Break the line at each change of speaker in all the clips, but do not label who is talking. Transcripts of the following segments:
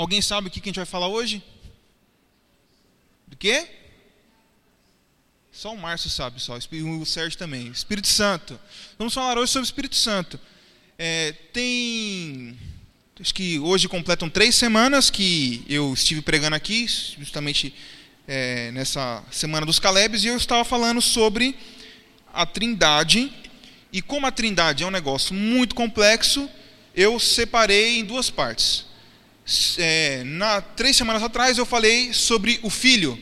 Alguém sabe o que a gente vai falar hoje? Do quê? Só o Márcio sabe, só. O Sérgio também. Espírito Santo. Vamos falar hoje sobre o Espírito Santo. É, tem. Acho que hoje completam três semanas que eu estive pregando aqui, justamente é, nessa semana dos Calebes, e eu estava falando sobre a Trindade. E como a Trindade é um negócio muito complexo, eu separei em duas partes. É, na, três semanas atrás eu falei sobre o Filho.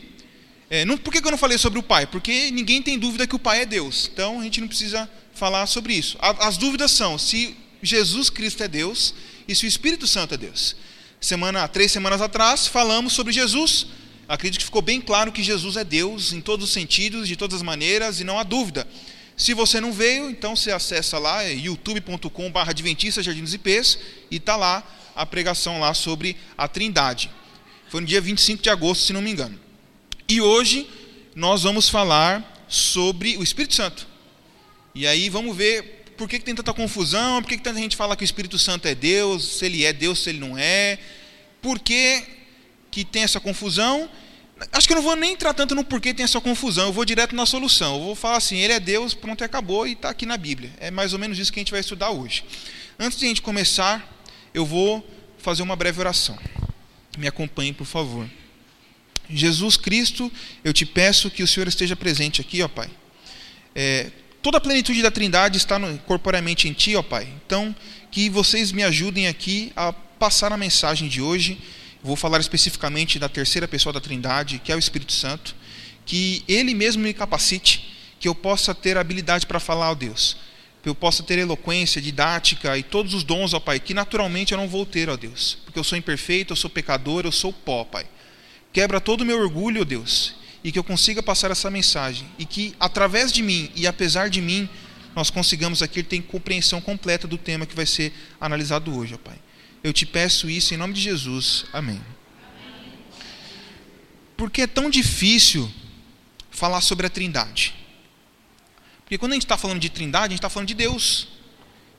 É, não, por que eu não falei sobre o Pai? Porque ninguém tem dúvida que o Pai é Deus. Então a gente não precisa falar sobre isso. A, as dúvidas são se Jesus Cristo é Deus e se o Espírito Santo é Deus. Semana, três semanas atrás falamos sobre Jesus. Acredito que ficou bem claro que Jesus é Deus em todos os sentidos, de todas as maneiras, e não há dúvida. Se você não veio, então você acessa lá, é youtube.com.br Adventista Jardins IPs, e está lá a pregação lá sobre a Trindade. Foi no dia 25 de agosto, se não me engano. E hoje nós vamos falar sobre o Espírito Santo. E aí vamos ver por que, que tem tanta confusão, por que, que tanta gente fala que o Espírito Santo é Deus, se ele é Deus, se ele não é. Por que, que tem essa confusão? Acho que eu não vou nem entrar tanto no porquê tem essa confusão, eu vou direto na solução. Eu vou falar assim, ele é Deus, pronto, acabou e está aqui na Bíblia. É mais ou menos isso que a gente vai estudar hoje. Antes de a gente começar, eu vou fazer uma breve oração. Me acompanhe, por favor. Jesus Cristo, eu te peço que o Senhor esteja presente aqui, ó Pai. É, toda a plenitude da Trindade está no, em Ti, ó Pai. Então, que vocês me ajudem aqui a passar a mensagem de hoje. Vou falar especificamente da terceira pessoa da Trindade, que é o Espírito Santo. Que Ele mesmo me capacite, que eu possa ter habilidade para falar, ó Deus que eu possa ter eloquência, didática e todos os dons, ó Pai, que naturalmente eu não vou ter, ó Deus, porque eu sou imperfeito, eu sou pecador, eu sou pó, Pai. Quebra todo o meu orgulho, ó Deus, e que eu consiga passar essa mensagem, e que através de mim e apesar de mim, nós consigamos aqui ter compreensão completa do tema que vai ser analisado hoje, ó Pai. Eu te peço isso em nome de Jesus. Amém. Porque é tão difícil falar sobre a Trindade? Porque quando a gente está falando de trindade, a gente está falando de Deus.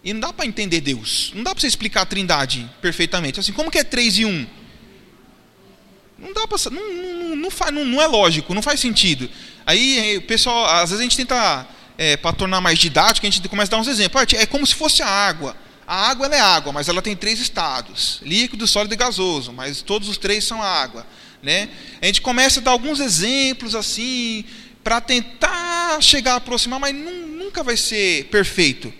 E não dá para entender Deus. Não dá para você explicar a trindade perfeitamente. Assim, como que é três e um? Não dá para. Não, não, não, não, não é lógico, não faz sentido. Aí o pessoal, às vezes a gente tenta, é, para tornar mais didático, a gente começa a dar uns exemplos. É como se fosse a água. A água é água, mas ela tem três estados: líquido, sólido e gasoso. Mas todos os três são água. Né? A gente começa a dar alguns exemplos assim, para tentar chegar a aproximar, mas nunca vai ser perfeito.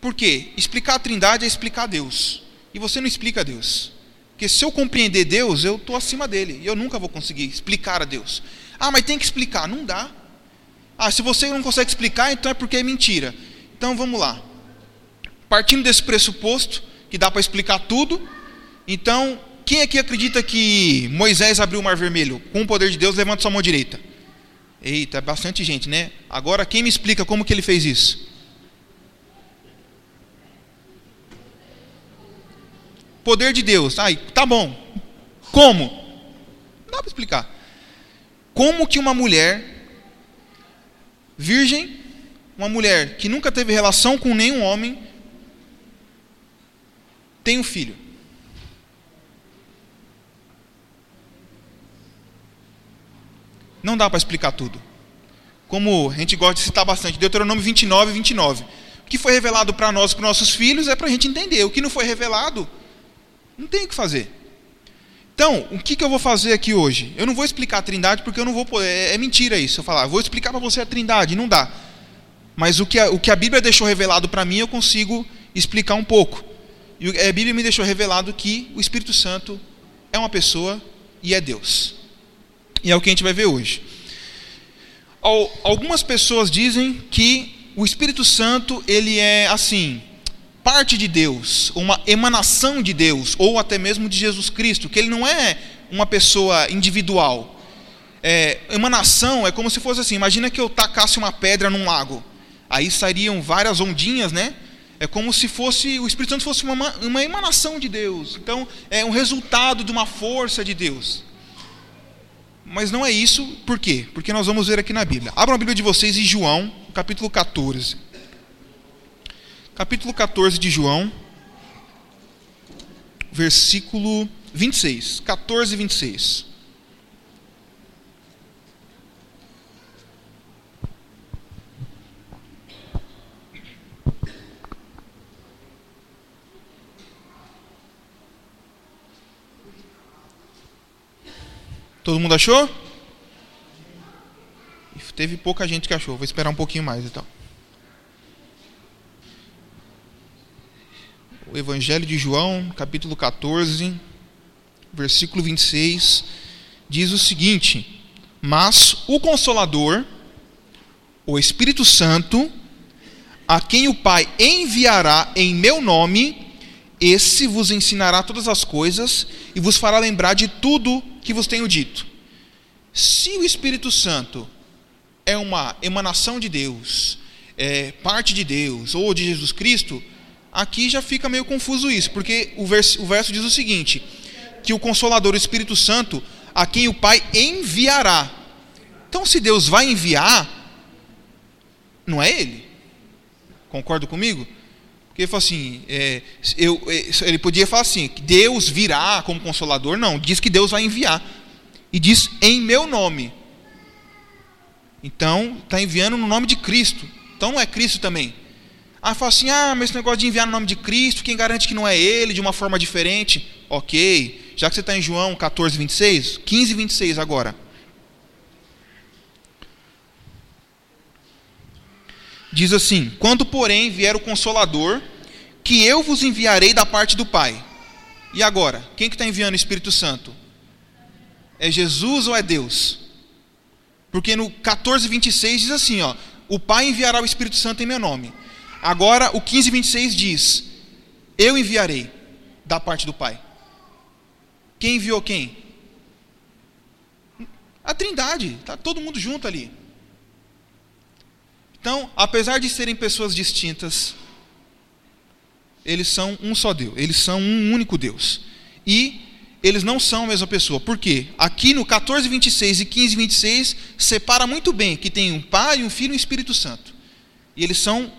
Por quê? Explicar a Trindade é explicar Deus. E você não explica Deus. Porque se eu compreender Deus, eu estou acima dele. E eu nunca vou conseguir explicar a Deus. Ah, mas tem que explicar. Não dá. Ah, se você não consegue explicar, então é porque é mentira. Então vamos lá. Partindo desse pressuposto, que dá para explicar tudo, então, quem aqui acredita que Moisés abriu o mar vermelho com o poder de Deus? Levanta sua mão direita. Eita, é bastante gente, né? Agora quem me explica como que ele fez isso? Poder de Deus. Ai, tá bom. Como? Não dá para explicar. Como que uma mulher virgem, uma mulher que nunca teve relação com nenhum homem, tem um filho? Não dá para explicar tudo. Como a gente gosta de citar bastante, Deuteronômio 29 e 29. O que foi revelado para nós, para nossos filhos, é para a gente entender. O que não foi revelado, não tem o que fazer. Então, o que, que eu vou fazer aqui hoje? Eu não vou explicar a trindade porque eu não vou poder. É, é mentira isso. Eu falar, vou explicar para você a trindade. Não dá. Mas o que a, o que a Bíblia deixou revelado para mim, eu consigo explicar um pouco. E a Bíblia me deixou revelado que o Espírito Santo é uma pessoa e é Deus. E é o que a gente vai ver hoje. Algumas pessoas dizem que o Espírito Santo ele é assim, parte de Deus, uma emanação de Deus, ou até mesmo de Jesus Cristo, que ele não é uma pessoa individual. É, emanação é como se fosse assim: imagina que eu tacasse uma pedra num lago, aí sairiam várias ondinhas, né? É como se fosse o Espírito Santo fosse uma, uma emanação de Deus. Então, é um resultado de uma força de Deus. Mas não é isso, por quê? Porque nós vamos ver aqui na Bíblia. Abram a Bíblia de vocês em João, capítulo 14. Capítulo 14 de João, versículo 26. 14, 26. Todo mundo achou? Teve pouca gente que achou. Vou esperar um pouquinho mais então. O Evangelho de João, capítulo 14, versículo 26, diz o seguinte: Mas o Consolador, o Espírito Santo, a quem o Pai enviará em meu nome, esse vos ensinará todas as coisas e vos fará lembrar de tudo que vos tenho dito. Se o Espírito Santo é uma emanação de Deus, é parte de Deus ou de Jesus Cristo, aqui já fica meio confuso isso, porque o verso, o verso diz o seguinte: que o Consolador, o Espírito Santo, a quem o Pai enviará. Então, se Deus vai enviar, não é Ele. Concorda comigo? Porque ele falou assim, é, eu, é, ele podia falar assim, Deus virá como consolador. Não, diz que Deus vai enviar. E diz em meu nome. Então, está enviando no nome de Cristo. Então não é Cristo também. Ah, fala assim, ah, mas esse negócio de enviar no nome de Cristo, quem garante que não é Ele, de uma forma diferente? Ok. Já que você está em João 14, 26, 15, 26 agora. Diz assim: Quando, porém, vier o Consolador, que eu vos enviarei da parte do Pai. E agora, quem que está enviando o Espírito Santo? É Jesus ou é Deus? Porque no 14, 26 diz assim: ó, O Pai enviará o Espírito Santo em meu nome. Agora, o 15, 26 diz: Eu enviarei da parte do Pai. Quem enviou quem? A Trindade, está todo mundo junto ali. Então, apesar de serem pessoas distintas, eles são um só Deus, eles são um único Deus. E eles não são a mesma pessoa. Por quê? Aqui no 14, 26 e 15, 26, separa muito bem que tem um Pai, um Filho e um Espírito Santo. E eles são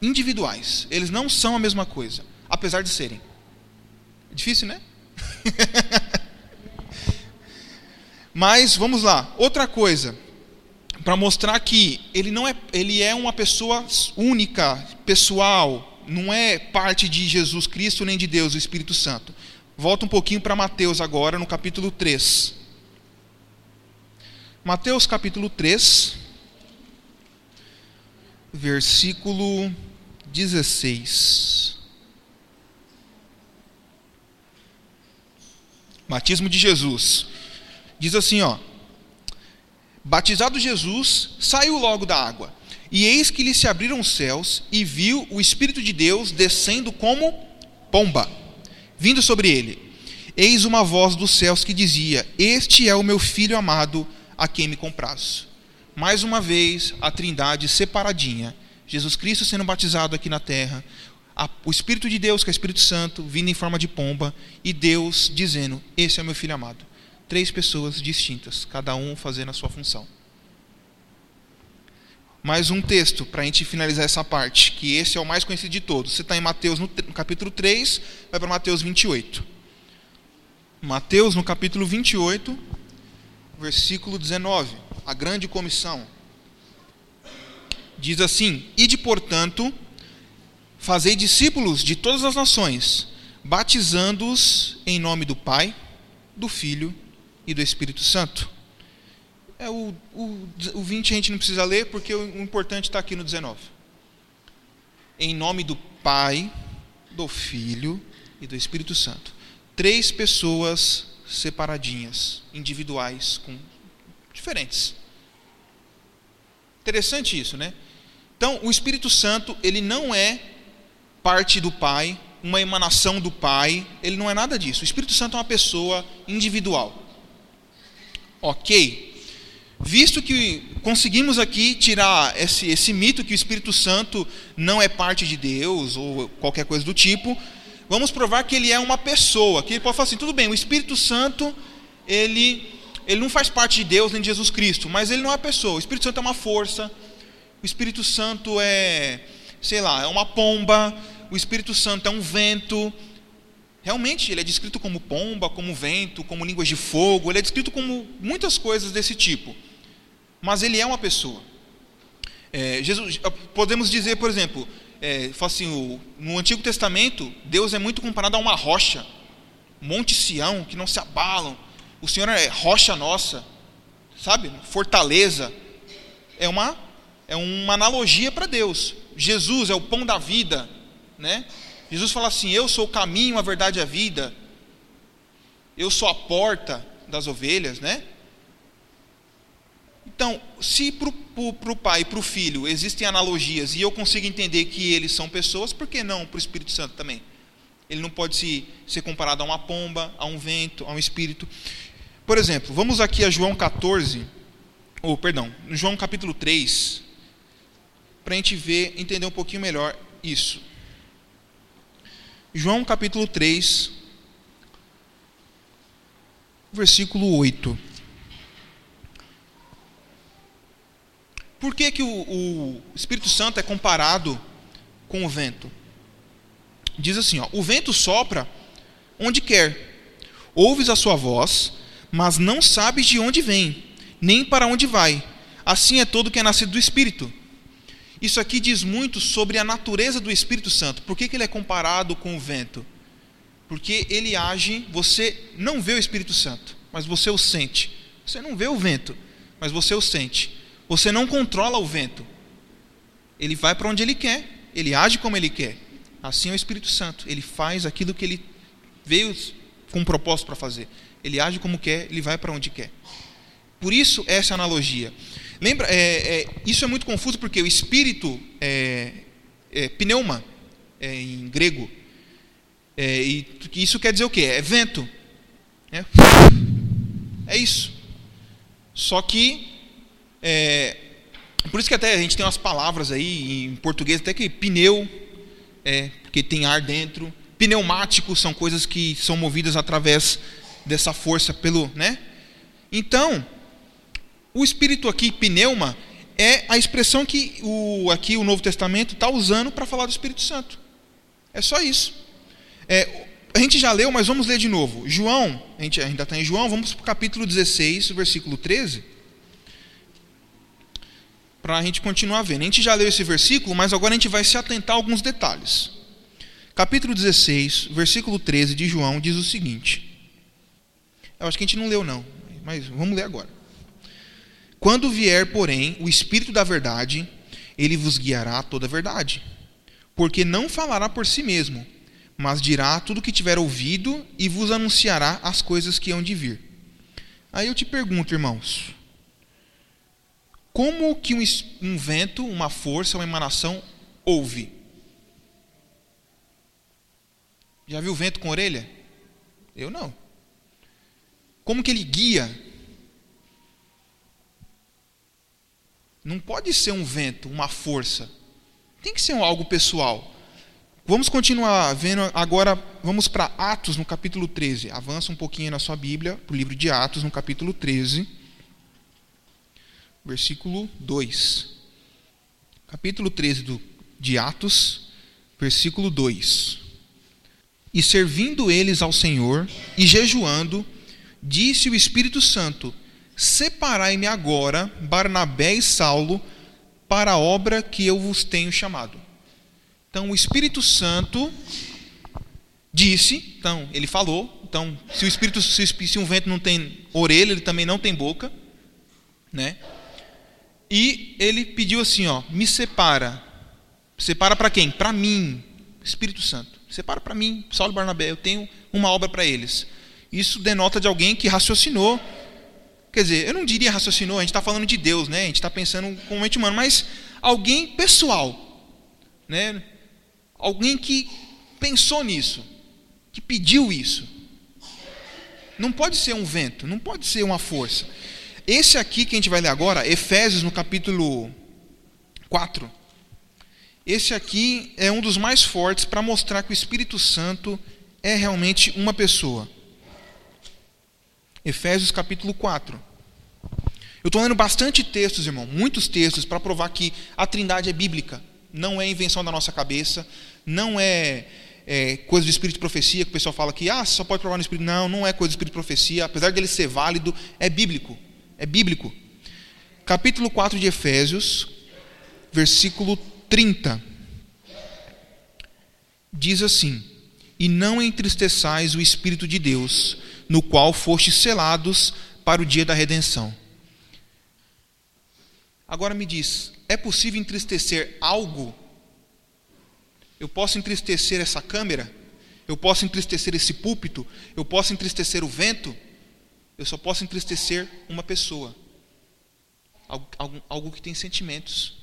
individuais. Eles não são a mesma coisa, apesar de serem. É difícil, né? Mas vamos lá. Outra coisa para mostrar que ele não é, ele é uma pessoa única, pessoal, não é parte de Jesus Cristo nem de Deus, o Espírito Santo. Volta um pouquinho para Mateus agora, no capítulo 3. Mateus capítulo 3, versículo 16. Batismo de Jesus. Diz assim, ó: Batizado Jesus, saiu logo da água. E eis que lhe se abriram os céus e viu o Espírito de Deus descendo como pomba vindo sobre ele. Eis uma voz dos céus que dizia: Este é o meu filho amado, a quem me comprazo. Mais uma vez, a Trindade separadinha. Jesus Cristo sendo batizado aqui na terra, o Espírito de Deus, que é o Espírito Santo, vindo em forma de pomba, e Deus dizendo: Esse é o meu filho amado. Três pessoas distintas, cada um fazendo a sua função. Mais um texto para a gente finalizar essa parte, que esse é o mais conhecido de todos. Você está em Mateus no, capítulo 3, vai para Mateus 28. Mateus no capítulo 28, versículo 19. A grande comissão. Diz assim: Ide, portanto, fazei discípulos de todas as nações, batizando-os em nome do Pai, do Filho e do Espírito Santo é, o, o, o 20 a gente não precisa ler, porque o, o importante está aqui no 19. Em nome do Pai, do Filho e do Espírito Santo. Três pessoas separadinhas, individuais, com diferentes. Interessante isso, né? Então, o Espírito Santo, ele não é parte do Pai, uma emanação do Pai, ele não é nada disso. O Espírito Santo é uma pessoa individual. Ok? Visto que conseguimos aqui tirar esse, esse mito que o Espírito Santo não é parte de Deus ou qualquer coisa do tipo, vamos provar que ele é uma pessoa. Que ele pode falar assim: tudo bem, o Espírito Santo ele, ele não faz parte de Deus nem de Jesus Cristo, mas ele não é uma pessoa. O Espírito Santo é uma força, o Espírito Santo é, sei lá, é uma pomba, o Espírito Santo é um vento. Realmente, ele é descrito como pomba, como vento, como línguas de fogo, ele é descrito como muitas coisas desse tipo. Mas ele é uma pessoa. É, Jesus, podemos dizer, por exemplo, é, assim, o, no Antigo Testamento, Deus é muito comparado a uma rocha, Monte Sião, que não se abalam. O Senhor é rocha nossa, sabe? Fortaleza. É uma, é uma analogia para Deus. Jesus é o pão da vida, né? Jesus fala assim: Eu sou o caminho, a verdade e a vida. Eu sou a porta das ovelhas, né? Então, se para o pai e para o filho existem analogias e eu consigo entender que eles são pessoas, por que não para o Espírito Santo também? Ele não pode se, ser comparado a uma pomba, a um vento, a um espírito. Por exemplo, vamos aqui a João 14, ou perdão, João capítulo 3, para a gente ver, entender um pouquinho melhor isso. João capítulo 3, versículo 8. Por que, que o, o Espírito Santo é comparado com o vento? Diz assim: ó, o vento sopra onde quer, ouves a sua voz, mas não sabes de onde vem, nem para onde vai. Assim é todo que é nascido do Espírito. Isso aqui diz muito sobre a natureza do Espírito Santo. Por que, que ele é comparado com o vento? Porque ele age, você não vê o Espírito Santo, mas você o sente. Você não vê o vento, mas você o sente. Você não controla o vento. Ele vai para onde ele quer, ele age como ele quer. Assim é o Espírito Santo. Ele faz aquilo que ele veio com um propósito para fazer. Ele age como quer, ele vai para onde quer. Por isso, essa analogia. Lembra, é, é, isso é muito confuso porque o espírito é, é pneuma é, em grego. É, e isso quer dizer o quê? É vento. É, é isso. Só que é, por isso que até a gente tem umas palavras aí em português até que pneu é porque tem ar dentro. Pneumático são coisas que são movidas através dessa força pelo, né? Então, o espírito aqui, pneuma, é a expressão que o, aqui o Novo Testamento está usando para falar do Espírito Santo. É só isso. É, a gente já leu, mas vamos ler de novo. João, a gente ainda está em João, vamos para o capítulo 16, versículo 13. Para a gente continuar vendo. A gente já leu esse versículo, mas agora a gente vai se atentar a alguns detalhes. Capítulo 16, versículo 13 de João diz o seguinte. Eu acho que a gente não leu, não, mas vamos ler agora. Quando vier, porém, o Espírito da Verdade, ele vos guiará a toda a verdade. Porque não falará por si mesmo, mas dirá tudo o que tiver ouvido e vos anunciará as coisas que hão de vir. Aí eu te pergunto, irmãos, como que um, um vento, uma força, uma emanação ouve? Já viu vento com orelha? Eu não. Como que ele guia? Não pode ser um vento, uma força. Tem que ser algo pessoal. Vamos continuar vendo agora, vamos para Atos no capítulo 13. Avança um pouquinho na sua Bíblia, para o livro de Atos, no capítulo 13, versículo 2. Capítulo 13 do, de Atos, versículo 2. E servindo eles ao Senhor e jejuando, disse o Espírito Santo: Separai-me agora, Barnabé e Saulo, para a obra que eu vos tenho chamado. Então, o Espírito Santo disse, então, ele falou, então, se o Espírito, se um vento não tem orelha, ele também não tem boca, né? E ele pediu assim, ó, me separa. Separa para quem? Para mim, Espírito Santo. Separa para mim, Saulo e Barnabé, eu tenho uma obra para eles. Isso denota de alguém que raciocinou Quer dizer, eu não diria raciocinou, a gente está falando de Deus, né? a gente está pensando como mente humano, mas alguém pessoal. Né? Alguém que pensou nisso, que pediu isso. Não pode ser um vento, não pode ser uma força. Esse aqui que a gente vai ler agora, Efésios no capítulo 4. Esse aqui é um dos mais fortes para mostrar que o Espírito Santo é realmente uma pessoa. Efésios capítulo 4. Eu estou lendo bastante textos, irmão, muitos textos, para provar que a trindade é bíblica, não é invenção da nossa cabeça, não é, é, coisa de espírito de profecia, que o pessoal fala que ah, só pode provar no espírito. Não, não é coisa de espírito de profecia. Apesar dele ser válido, é bíblico. É bíblico. Capítulo 4 de Efésios, versículo 30. Diz assim: E não entristeçais o Espírito de Deus, no qual fostes selados para o dia da redenção. Agora me diz, é possível entristecer algo? Eu posso entristecer essa câmera? Eu posso entristecer esse púlpito? Eu posso entristecer o vento? Eu só posso entristecer uma pessoa. Algo, algo, algo que tem sentimentos.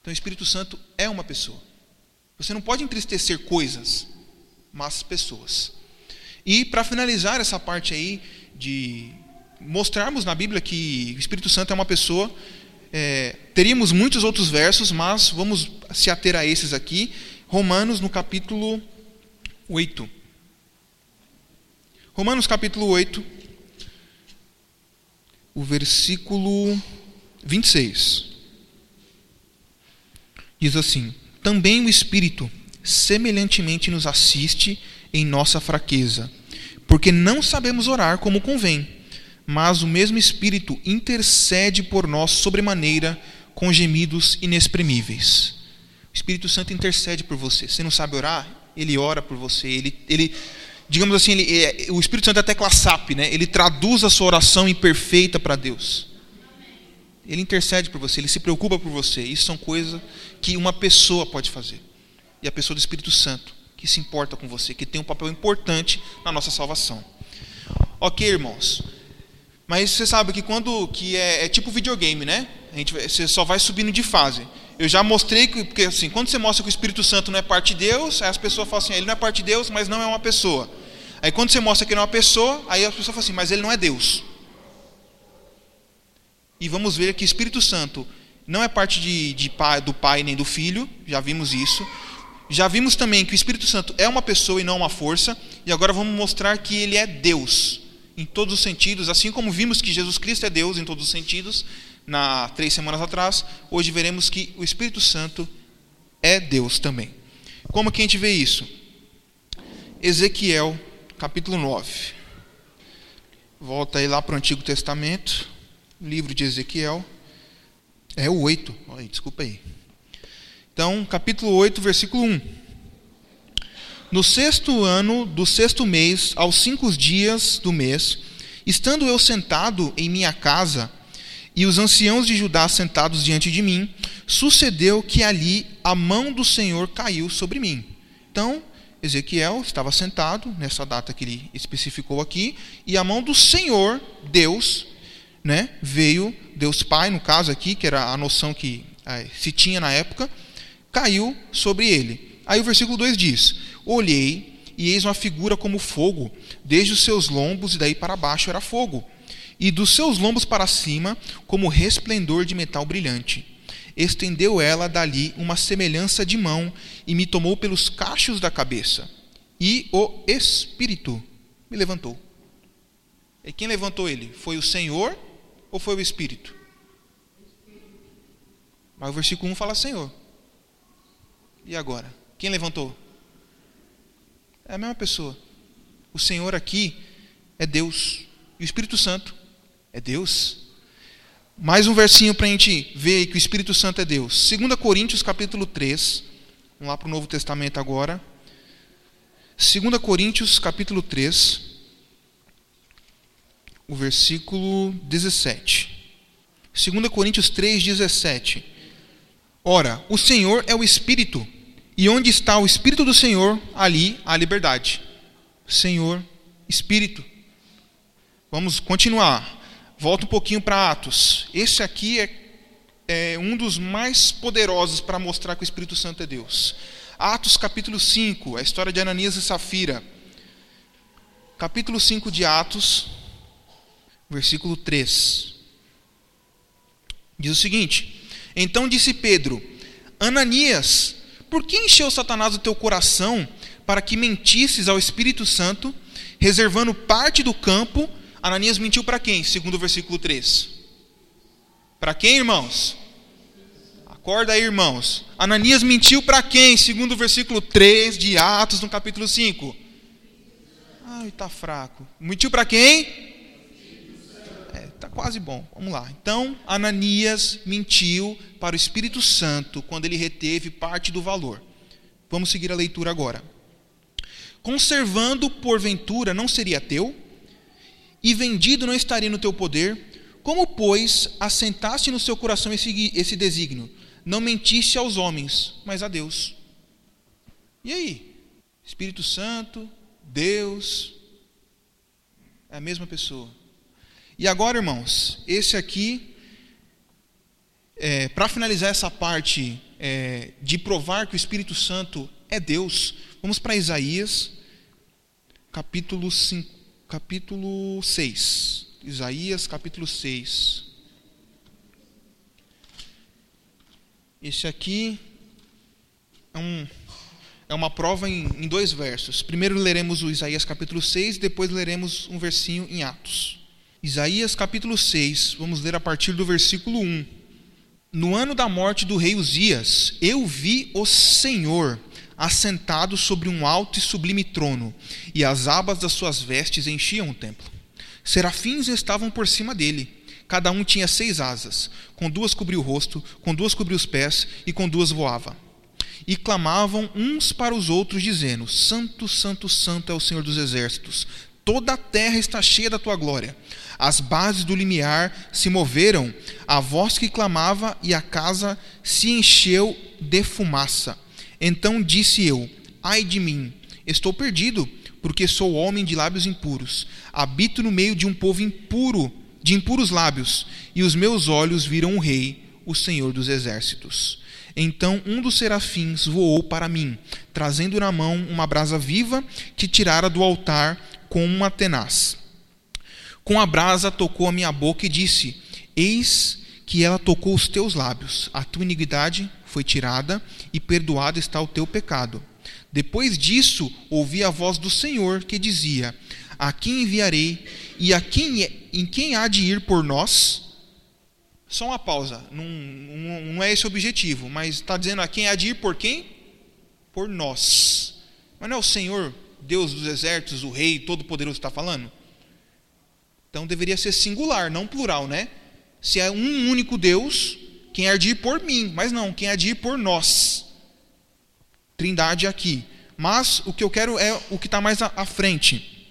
Então o Espírito Santo é uma pessoa. Você não pode entristecer coisas, mas pessoas. E para finalizar essa parte aí de mostrarmos na Bíblia que o Espírito Santo é uma pessoa, é, teríamos muitos outros versos, mas vamos se ater a esses aqui. Romanos no capítulo 8. Romanos capítulo 8, o versículo 26. Diz assim: Também o Espírito semelhantemente nos assiste em nossa fraqueza, porque não sabemos orar como convém, mas o mesmo Espírito intercede por nós sobremaneira com gemidos inexprimíveis. O Espírito Santo intercede por você. Você não sabe orar? Ele ora por você. Ele, ele digamos assim, ele, é, o Espírito Santo é tecla SAP, né? Ele traduz a sua oração imperfeita para Deus. Ele intercede por você, ele se preocupa por você. Isso são coisas que uma pessoa pode fazer. E a pessoa do Espírito Santo que se importa com você, que tem um papel importante na nossa salvação. Ok, irmãos. Mas você sabe que quando que é, é tipo videogame, né? A gente, você só vai subindo de fase. Eu já mostrei que, porque assim, quando você mostra que o Espírito Santo não é parte de Deus, aí as pessoas falam assim, ele não é parte de Deus, mas não é uma pessoa. Aí quando você mostra que ele é uma pessoa, aí as pessoas falam assim, mas ele não é Deus. E vamos ver que Espírito Santo não é parte de, de pai, do Pai nem do Filho, já vimos isso. Já vimos também que o Espírito Santo é uma pessoa e não uma força, e agora vamos mostrar que ele é Deus em todos os sentidos, assim como vimos que Jesus Cristo é Deus em todos os sentidos, na três semanas atrás, hoje veremos que o Espírito Santo é Deus também. Como que a gente vê isso? Ezequiel, capítulo 9. Volta aí lá para o Antigo Testamento, livro de Ezequiel. É o 8, desculpa aí. Então, capítulo 8, versículo 1. No sexto ano do sexto mês, aos cinco dias do mês, estando eu sentado em minha casa, e os anciãos de Judá sentados diante de mim, sucedeu que ali a mão do Senhor caiu sobre mim. Então, Ezequiel estava sentado, nessa data que ele especificou aqui, e a mão do Senhor, Deus, né, veio, Deus Pai, no caso aqui, que era a noção que é, se tinha na época, caiu sobre ele. Aí o versículo 2 diz: Olhei, e eis uma figura como fogo, desde os seus lombos e daí para baixo era fogo, e dos seus lombos para cima, como resplendor de metal brilhante. Estendeu ela dali uma semelhança de mão e me tomou pelos cachos da cabeça. E o Espírito me levantou. E quem levantou ele? Foi o Senhor ou foi o Espírito? Mas o versículo 1 fala Senhor. E agora? Quem levantou? É a mesma pessoa. O Senhor aqui é Deus. E o Espírito Santo é Deus. Mais um versinho para a gente ver que o Espírito Santo é Deus. 2 Coríntios capítulo 3. Vamos lá para o Novo Testamento agora. 2 Coríntios capítulo 3. O versículo 17. 2 Coríntios 3, 17. Ora, o Senhor é o Espírito, e onde está o Espírito do Senhor, ali há liberdade. Senhor, Espírito. Vamos continuar. Volta um pouquinho para Atos. Esse aqui é, é um dos mais poderosos para mostrar que o Espírito Santo é Deus. Atos capítulo 5, a história de Ananias e Safira. Capítulo 5 de Atos, versículo 3. Diz o seguinte: então disse Pedro: Ananias, por que encheu Satanás o teu coração para que mentisses ao Espírito Santo, reservando parte do campo? Ananias mentiu para quem? Segundo o versículo 3. Para quem, irmãos? Acorda aí, irmãos. Ananias mentiu para quem? Segundo o versículo 3 de Atos, no capítulo 5. Ai, está fraco. Mentiu para quem? É, tá quase bom. Vamos lá. Então, Ananias mentiu para o Espírito Santo quando ele reteve parte do valor. Vamos seguir a leitura agora. Conservando porventura não seria teu, e vendido não estaria no teu poder, como, pois, assentaste no seu coração esse, esse desígnio? Não mentiste aos homens, mas a Deus. E aí? Espírito Santo, Deus, é a mesma pessoa. E agora, irmãos, esse aqui, é, para finalizar essa parte é, de provar que o Espírito Santo é Deus, vamos para Isaías, capítulo, 5, capítulo 6. Isaías, capítulo 6. Esse aqui é, um, é uma prova em, em, dois versos. Primeiro leremos o Isaías capítulo 6, depois leremos um versinho em Atos. Isaías capítulo 6, vamos ler a partir do versículo 1. No ano da morte do rei Uzias, eu vi o Senhor assentado sobre um alto e sublime trono, e as abas das suas vestes enchiam o templo. Serafins estavam por cima dele Cada um tinha seis asas, com duas cobria o rosto, com duas cobria os pés e com duas voava. E clamavam uns para os outros, dizendo: Santo, Santo, Santo é o Senhor dos exércitos. Toda a terra está cheia da tua glória. As bases do limiar se moveram, a voz que clamava e a casa se encheu de fumaça. Então disse eu: Ai de mim, estou perdido, porque sou homem de lábios impuros. Habito no meio de um povo impuro de impuros lábios, e os meus olhos viram o Rei, o Senhor dos exércitos. Então um dos serafins voou para mim, trazendo na mão uma brasa viva que tirara do altar com uma tenaz. Com a brasa tocou a minha boca e disse: Eis que ela tocou os teus lábios, a tua iniquidade foi tirada e perdoado está o teu pecado. Depois disso, ouvi a voz do Senhor que dizia: A quem enviarei e a quem, é, em quem há de ir por nós? Só uma pausa, não, não, não é esse o objetivo, mas está dizendo a quem há de ir por quem? Por nós. Mas não é o Senhor, Deus dos exércitos, o Rei Todo-Poderoso está falando? Então deveria ser singular, não plural, né? Se é um único Deus, quem há de ir por mim, mas não, quem há de ir por nós. Trindade aqui. Mas o que eu quero é o que está mais à frente.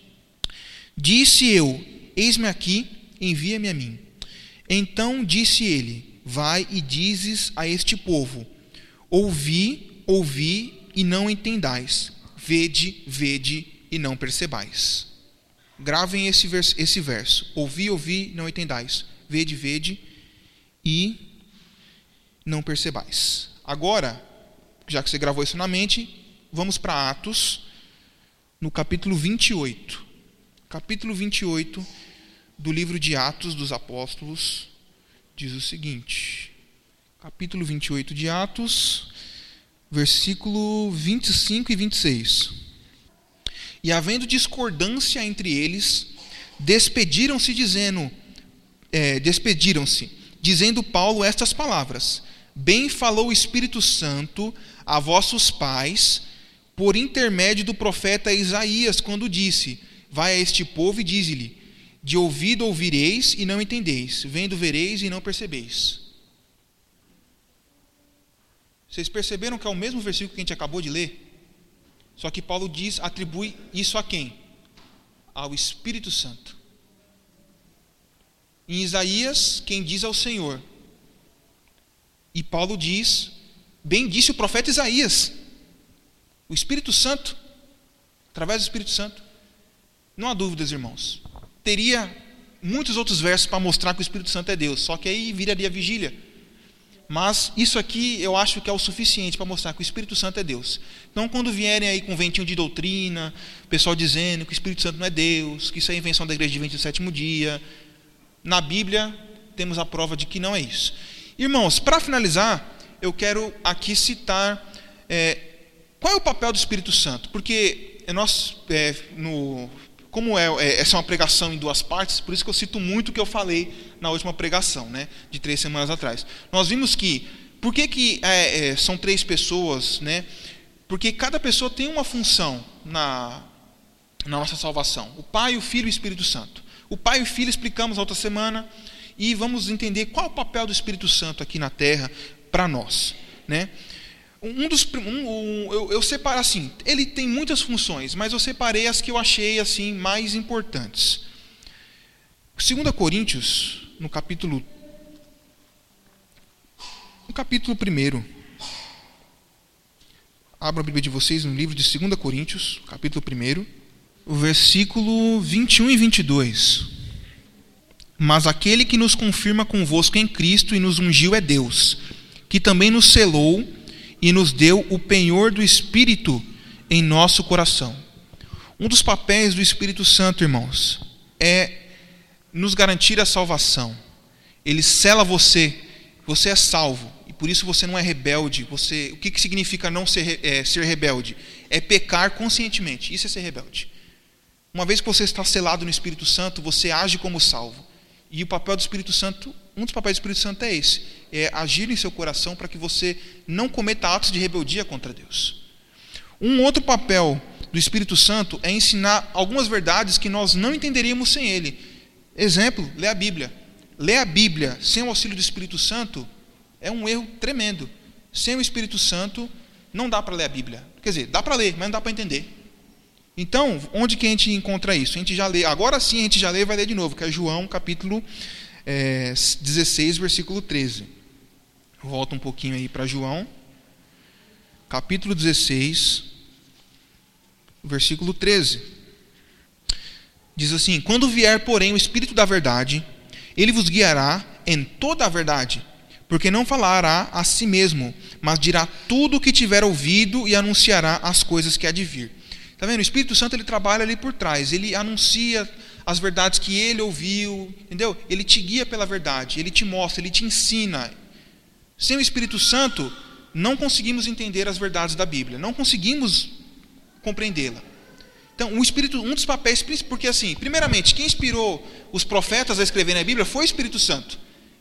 Disse eu: Eis-me aqui, envia-me a mim. Então disse ele: Vai e dizes a este povo: Ouvi, ouvi e não entendais. Vede, vede e não percebais. Gravem esse verso, esse verso. Ouvi, ouvi, não entendais. Vede, vede e não percebais. Agora, já que você gravou isso na mente, vamos para Atos, no capítulo 28 capítulo 28 do livro de Atos dos Apóstolos diz o seguinte: capítulo 28 de Atos, versículo 25 e 26. E havendo discordância entre eles, despediram-se dizendo, é, despediram-se, dizendo Paulo estas palavras: Bem falou o Espírito Santo a vossos pais, por intermédio do profeta Isaías, quando disse: Vai a este povo e dize-lhe: De ouvido ouvireis e não entendeis, vendo vereis e não percebeis. Vocês perceberam que é o mesmo versículo que a gente acabou de ler? Só que Paulo diz, atribui isso a quem? Ao Espírito Santo. Em Isaías, quem diz ao Senhor. E Paulo diz, bem disse o profeta Isaías, o Espírito Santo, através do Espírito Santo. Não há dúvidas, irmãos. Teria muitos outros versos para mostrar que o Espírito Santo é Deus, só que aí viraria vigília. Mas isso aqui eu acho que é o suficiente para mostrar que o Espírito Santo é Deus. Então, quando vierem aí com ventinho de doutrina, pessoal dizendo que o Espírito Santo não é Deus, que isso é invenção da igreja de 27 dia, na Bíblia temos a prova de que não é isso. Irmãos, para finalizar, eu quero aqui citar é, qual é o papel do Espírito Santo, porque nós, é, no como é, é, essa é uma pregação em duas partes, por isso que eu cito muito o que eu falei na última pregação, né, de três semanas atrás. Nós vimos que Por que, que é, é, são três pessoas? Né? Porque cada pessoa tem uma função na, na nossa salvação: o Pai, o Filho e o Espírito Santo. O Pai e o Filho explicamos outra semana e vamos entender qual o papel do Espírito Santo aqui na Terra para nós, né? Um dos um, um, eu, eu separo assim, ele tem muitas funções, mas eu separei as que eu achei assim mais importantes. 2 Coríntios, no capítulo no capítulo 1. Abra a Bíblia de vocês no livro de 2 Coríntios, capítulo 1, o versículo 21 e 22. Mas aquele que nos confirma convosco em Cristo e nos ungiu é Deus, que também nos selou e nos deu o penhor do Espírito em nosso coração. Um dos papéis do Espírito Santo, irmãos, é nos garantir a salvação. Ele sela você, você é salvo por isso você não é rebelde. Você, o que, que significa não ser, é, ser rebelde? É pecar conscientemente. Isso é ser rebelde. Uma vez que você está selado no Espírito Santo, você age como salvo. E o papel do Espírito Santo, um dos papéis do Espírito Santo é esse: é agir em seu coração para que você não cometa atos de rebeldia contra Deus. Um outro papel do Espírito Santo é ensinar algumas verdades que nós não entenderíamos sem ele. Exemplo, ler a Bíblia. Ler a Bíblia sem o auxílio do Espírito Santo é um erro tremendo. Sem o Espírito Santo, não dá para ler a Bíblia. Quer dizer, dá para ler, mas não dá para entender. Então, onde que a gente encontra isso? A gente já lê, agora sim a gente já lê e vai ler de novo, que é João capítulo é, 16, versículo 13. Volta um pouquinho aí para João, capítulo 16, versículo 13. Diz assim: Quando vier, porém, o Espírito da Verdade, ele vos guiará em toda a verdade porque não falará a si mesmo, mas dirá tudo o que tiver ouvido e anunciará as coisas que há de vir. Está vendo? O Espírito Santo ele trabalha ali por trás, ele anuncia as verdades que ele ouviu, entendeu? Ele te guia pela verdade, ele te mostra, ele te ensina. Sem o Espírito Santo, não conseguimos entender as verdades da Bíblia, não conseguimos compreendê-la. Então, o Espírito, um dos papéis, porque assim, primeiramente, quem inspirou os profetas a escreverem a Bíblia foi o Espírito Santo.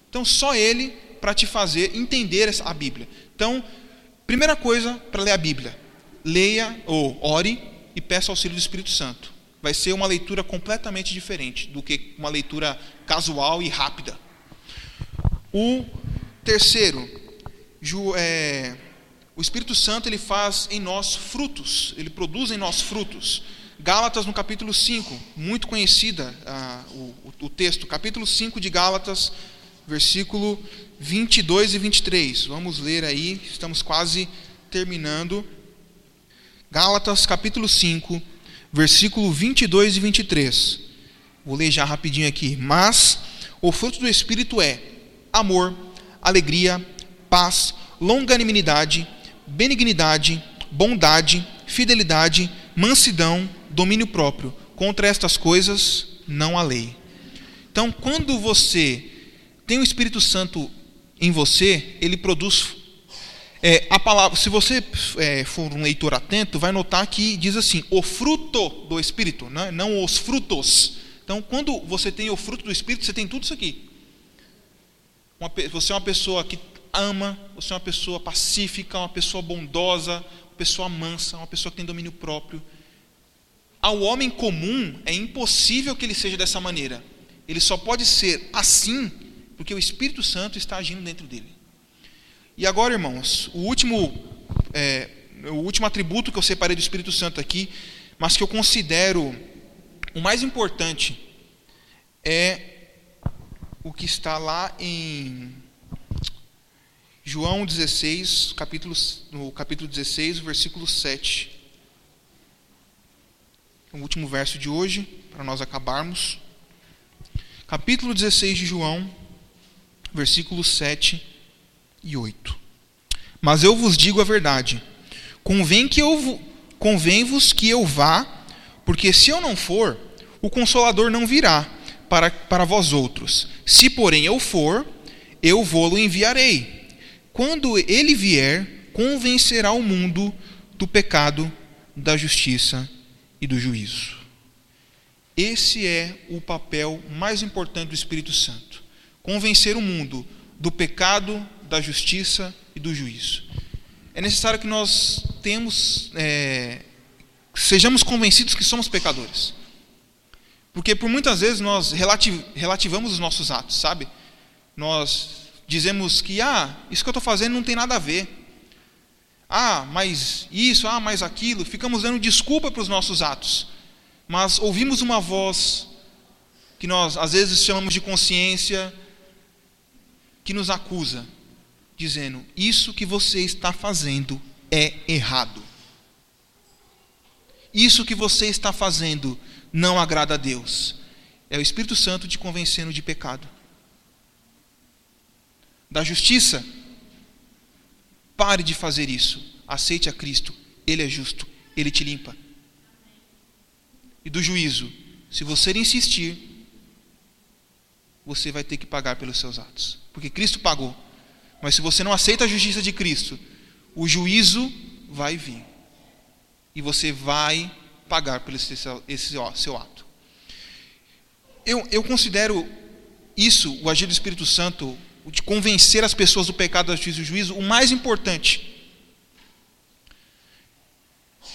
Então, só ele para te fazer entender a Bíblia. Então, primeira coisa para ler a Bíblia, leia ou ore e peça auxílio do Espírito Santo. Vai ser uma leitura completamente diferente do que uma leitura casual e rápida. O terceiro, é, o Espírito Santo ele faz em nós frutos, ele produz em nós frutos. Gálatas no capítulo 5, muito conhecida ah, o, o texto, capítulo 5 de Gálatas, versículo 22 e 23. Vamos ler aí, estamos quase terminando. Gálatas capítulo 5, versículo 22 e 23. Vou ler já rapidinho aqui. Mas o fruto do Espírito é amor, alegria, paz, longanimidade, benignidade, bondade, fidelidade, mansidão, domínio próprio. Contra estas coisas não há lei. Então, quando você tem o Espírito Santo em você, ele produz. É, a palavra, se você é, for um leitor atento, vai notar que diz assim: o fruto do Espírito, né? não os frutos. Então, quando você tem o fruto do Espírito, você tem tudo isso aqui. Uma, você é uma pessoa que ama, você é uma pessoa pacífica, uma pessoa bondosa, uma pessoa mansa, uma pessoa que tem domínio próprio. Ao homem comum é impossível que ele seja dessa maneira. Ele só pode ser assim porque o Espírito Santo está agindo dentro dele. E agora, irmãos, o último, é, o último atributo que eu separei do Espírito Santo aqui, mas que eu considero o mais importante, é o que está lá em João 16, capítulo, no capítulo 16, versículo 7. O último verso de hoje, para nós acabarmos. Capítulo 16 de João, versículos 7 e 8. Mas eu vos digo a verdade: convém que eu convém-vos que eu vá, porque se eu não for, o consolador não virá para, para vós outros. Se, porém, eu for, eu vou-lo enviarei. Quando ele vier, convencerá o mundo do pecado, da justiça e do juízo. Esse é o papel mais importante do Espírito Santo convencer o mundo do pecado, da justiça e do juízo. É necessário que nós temos, é, sejamos convencidos que somos pecadores. Porque por muitas vezes nós relativamos os nossos atos, sabe? Nós dizemos que, ah, isso que eu estou fazendo não tem nada a ver. Ah, mas isso, ah, mas aquilo. Ficamos dando desculpa para os nossos atos. Mas ouvimos uma voz que nós às vezes chamamos de consciência, que nos acusa, dizendo: Isso que você está fazendo é errado. Isso que você está fazendo não agrada a Deus. É o Espírito Santo te convencendo de pecado. Da justiça, pare de fazer isso. Aceite a Cristo. Ele é justo. Ele te limpa. E do juízo, se você insistir, você vai ter que pagar pelos seus atos. Porque Cristo pagou. Mas se você não aceita a justiça de Cristo, o juízo vai vir. E você vai pagar pelo esse, esse ó, seu ato. Eu, eu considero isso, o agir do Espírito Santo, de convencer as pessoas do pecado, da justiça e do juízo, o mais importante.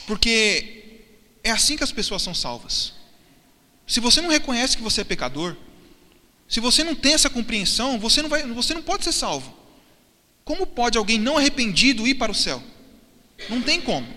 Porque é assim que as pessoas são salvas. Se você não reconhece que você é pecador, se você não tem essa compreensão, você não, vai, você não pode ser salvo. Como pode alguém não arrependido ir para o céu? Não tem como.